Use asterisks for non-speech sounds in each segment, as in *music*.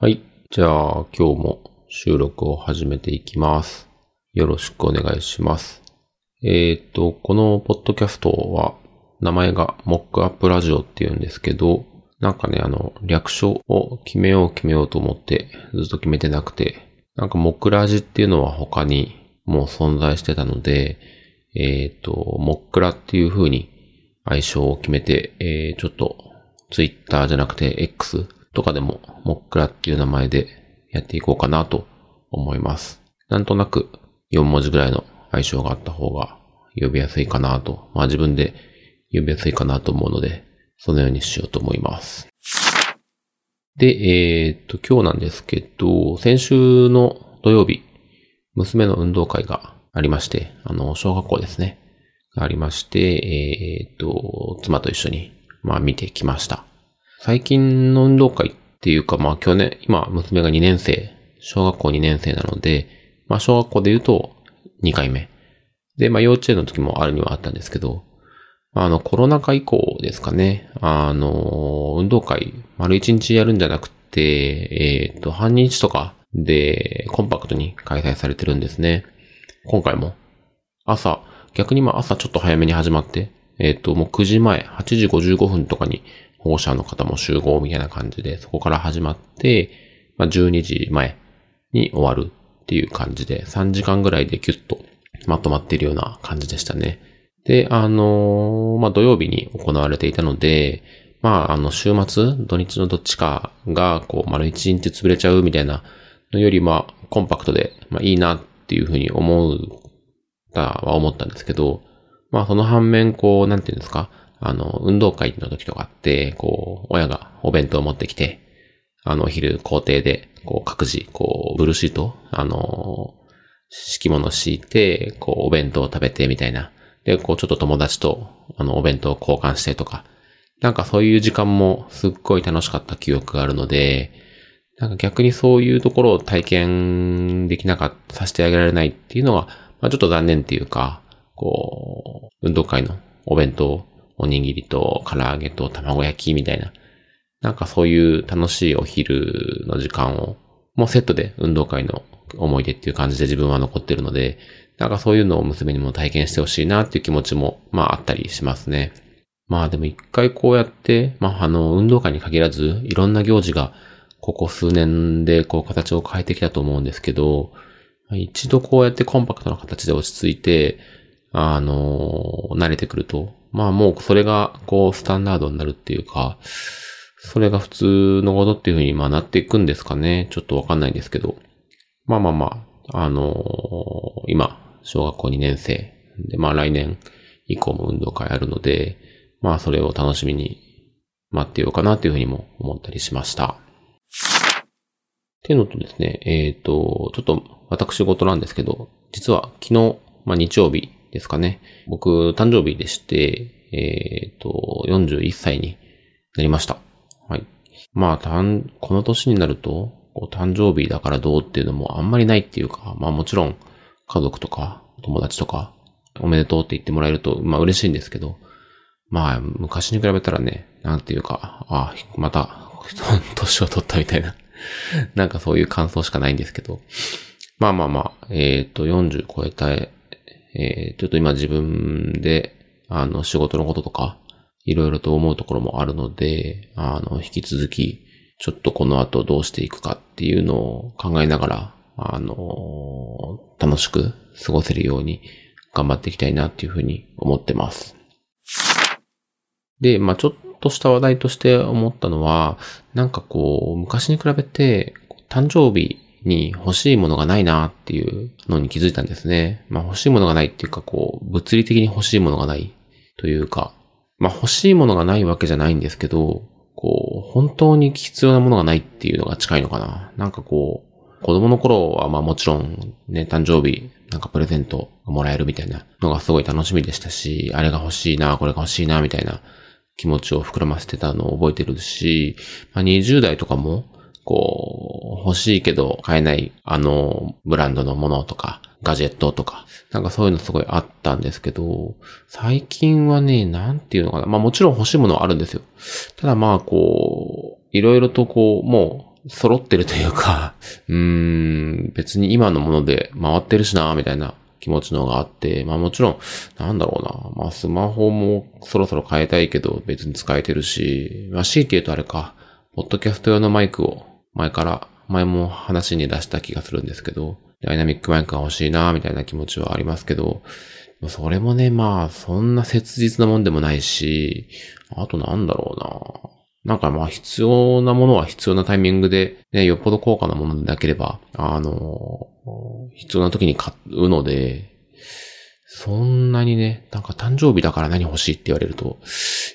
はい。じゃあ、今日も収録を始めていきます。よろしくお願いします。えっ、と、このポッドキャストは、名前がモックアップラジオっていうんですけど、なんかね、あの、略称を決めよう決めようと思って、ずっと決めてなくて、なんかモックラジっていうのは他にもう存在してたので、えっ、と、モックラっていう風に愛称を決めて、えー、ちょっと、ツイッターじゃなくて X とかでも、モックラっていう名前でやっていこうかなと思います。なんとなく4文字ぐらいの愛称があった方が呼びやすいかなと、まあ自分で呼びやすいかなと思うので、そのようにしようと思います。で、えーっと、今日なんですけど、先週の土曜日、娘の運動会がありまして、あの、小学校ですね。がありまして、えーっと、妻と一緒に、まあ見てきました。最近の運動会っていうか、まあ去年、今、娘が2年生、小学校2年生なので、まあ小学校で言うと2回目。で、まあ幼稚園の時もあるにはあったんですけど、あの、コロナ禍以降ですかね。あの、運動会、丸1日やるんじゃなくて、えっ、と、半日とかでコンパクトに開催されてるんですね。今回も。朝、逆にまあ朝ちょっと早めに始まって、えっ、と、もう9時前、8時55分とかに保護者の方も集合みたいな感じで、そこから始まって、まあ12時前に終わるっていう感じで、3時間ぐらいでキュッとまとまっているような感じでしたね。で、あのーまあ、土曜日に行われていたので、まあ、あの、週末、土日のどっちかが、こう、丸一日潰れちゃうみたいなのより、まあ、コンパクトで、まあ、いいなっていうふうに思う、たは思ったんですけど、まあ、その反面、こう、なんていうんですか、あの、運動会の時とかって、こう、親がお弁当を持ってきて、あの、お昼校庭で、こう、各自、こう、ブルーシート、あの、敷物敷いて、こう、お弁当を食べてみたいな。で、こう、ちょっと友達と、あの、お弁当を交換してとか。なんかそういう時間もすっごい楽しかった記憶があるので、なんか逆にそういうところを体験できなかった、させてあげられないっていうのは、まあちょっと残念っていうか、こう、運動会のお弁当、おにぎりと唐揚げと卵焼きみたいな。なんかそういう楽しいお昼の時間を、もうセットで運動会の思い出っていう感じで自分は残ってるので、なんかそういうのを娘にも体験してほしいなっていう気持ちも、まああったりしますね。まあでも一回こうやって、まああの、運動会に限らず、いろんな行事が、ここ数年でこう形を変えてきたと思うんですけど、一度こうやってコンパクトな形で落ち着いて、あの、慣れてくると、まあもうそれがこうスタンダードになるっていうか、それが普通のことっていうふうにまあなっていくんですかね。ちょっとわかんないんですけど。まあまあまあ、あの今、小学校2年生で、まあ来年以降も運動会あるので、まあそれを楽しみに待ってようかなというふうにも思ったりしました。っていうのとですね、えっ、と、ちょっと私事なんですけど、実は昨日、まあ日曜日ですかね、僕誕生日でして、えっ、と、41歳になりました。はい。まあ、たん、この年になると、こう誕生日だからどうっていうのもあんまりないっていうか、まあもちろん家族とか友達とかおめでとうって言ってもらえると、まあ嬉しいんですけど、まあ昔に比べたらね、なんていうか、ああ、また *laughs* 年を取ったみたいな、なんかそういう感想しかないんですけど、まあまあまあ、えっ、と40超えた、えーちょっと今自分で、あの仕事のこととか、いろいろと思うところもあるので、あの、引き続き、ちょっとこの後どうしていくかっていうのを考えながら、あの、楽しく過ごせるように頑張っていきたいなっていうふうに思ってます。で、まあちょっとした話題として思ったのは、なんかこう、昔に比べて、誕生日に欲しいものがないなっていうのに気づいたんですね。まあ欲しいものがないっていうか、こう、物理的に欲しいものがないというか、まあ欲しいものがないわけじゃないんですけど、こう、本当に必要なものがないっていうのが近いのかな。なんかこう、子供の頃はまあもちろんね、誕生日、なんかプレゼントがもらえるみたいなのがすごい楽しみでしたし、あれが欲しいな、これが欲しいな、みたいな気持ちを膨らませてたのを覚えてるし、まあ、20代とかも、こう、欲しいけど買えないあのブランドのものとか、ガジェットとか、なんかそういうのすごいあったんですけど、最近はね、なんていうのかな。まあもちろん欲しいものはあるんですよ。ただまあこう、いろいろとこう、もう揃ってるというか、*laughs* うーん、別に今のもので回ってるしな、みたいな気持ちのがあって、まあもちろん、なんだろうな、まあスマホもそろそろ変えたいけど別に使えてるし、まあ C って言うとあれか、ポッドキャスト用のマイクを前から、前も話に出した気がするんですけど、ダイナミックマイクが欲しいな、みたいな気持ちはありますけど、それもね、まあ、そんな切実なもんでもないし、あとなんだろうな。なんかまあ必要なものは必要なタイミングで、ね、よっぽど高価なものでなければ、あの、必要な時に買うので、そんなにね、なんか誕生日だから何欲しいって言われると、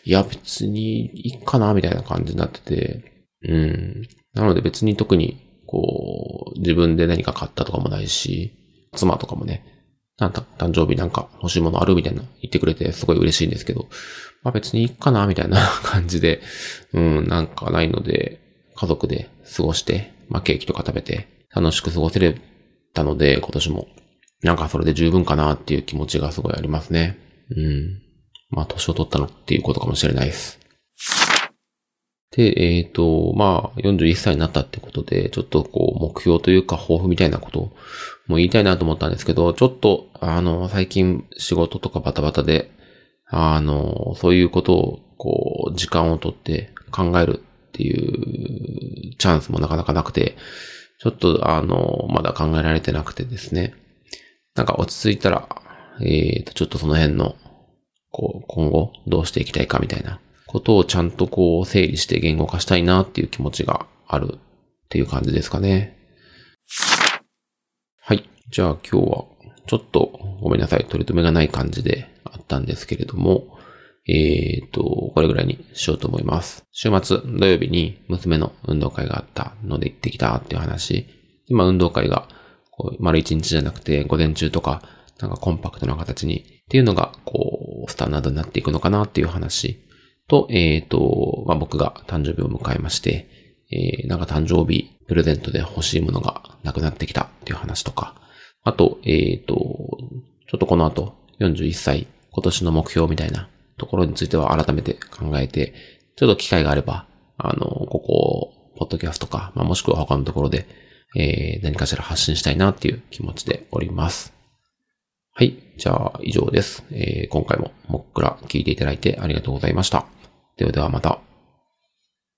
いや別にいいかなみたいな感じになってて、うん。なので別に特に、こう、自分で何か買ったとかもないし、妻とかもね、なんだ、誕生日なんか欲しいものあるみたいな言ってくれてすごい嬉しいんですけど、まあ別にいいかなみたいな感じで、うん、なんかないので、家族で過ごして、まあケーキとか食べて楽しく過ごせれたので、今年も。なんかそれで十分かなっていう気持ちがすごいありますね。うん。まあ年を取ったのっていうことかもしれないです。で、えっ、ー、と、まあ、41歳になったってことで、ちょっとこう、目標というか、抱負みたいなことも言いたいなと思ったんですけど、ちょっと、あの、最近仕事とかバタバタで、あの、そういうことを、こう、時間をとって考えるっていうチャンスもなかなかなくて、ちょっと、あの、まだ考えられてなくてですね。なんか落ち着いたら、えっ、ー、と、ちょっとその辺の、こう、今後どうしていきたいかみたいなことをちゃんとこう整理して言語化したいなっていう気持ちがあるっていう感じですかね。はい。じゃあ今日はちょっとごめんなさい。取り留めがない感じであったんですけれども、えっ、ー、と、これぐらいにしようと思います。週末土曜日に娘の運動会があったので行ってきたっていう話。今運動会がこう丸一日じゃなくて午前中とかなんかコンパクトな形にっていうのがこうスタンダードになっていくのかなっていう話と、えっ、ー、と、まあ、僕が誕生日を迎えまして、えー、なんか誕生日プレゼントで欲しいものがなくなってきたっていう話とか、あと、えっ、ー、と、ちょっとこの後41歳今年の目標みたいなところについては改めて考えて、ちょっと機会があれば、あの、ここ、ポッドキャストか、まあ、もしくは他のところで、えー、何かしら発信したいなっていう気持ちでおります。はい。じゃあ、以上です。えー、今回ももっくら聞いていただいてありがとうございました。ではではまた。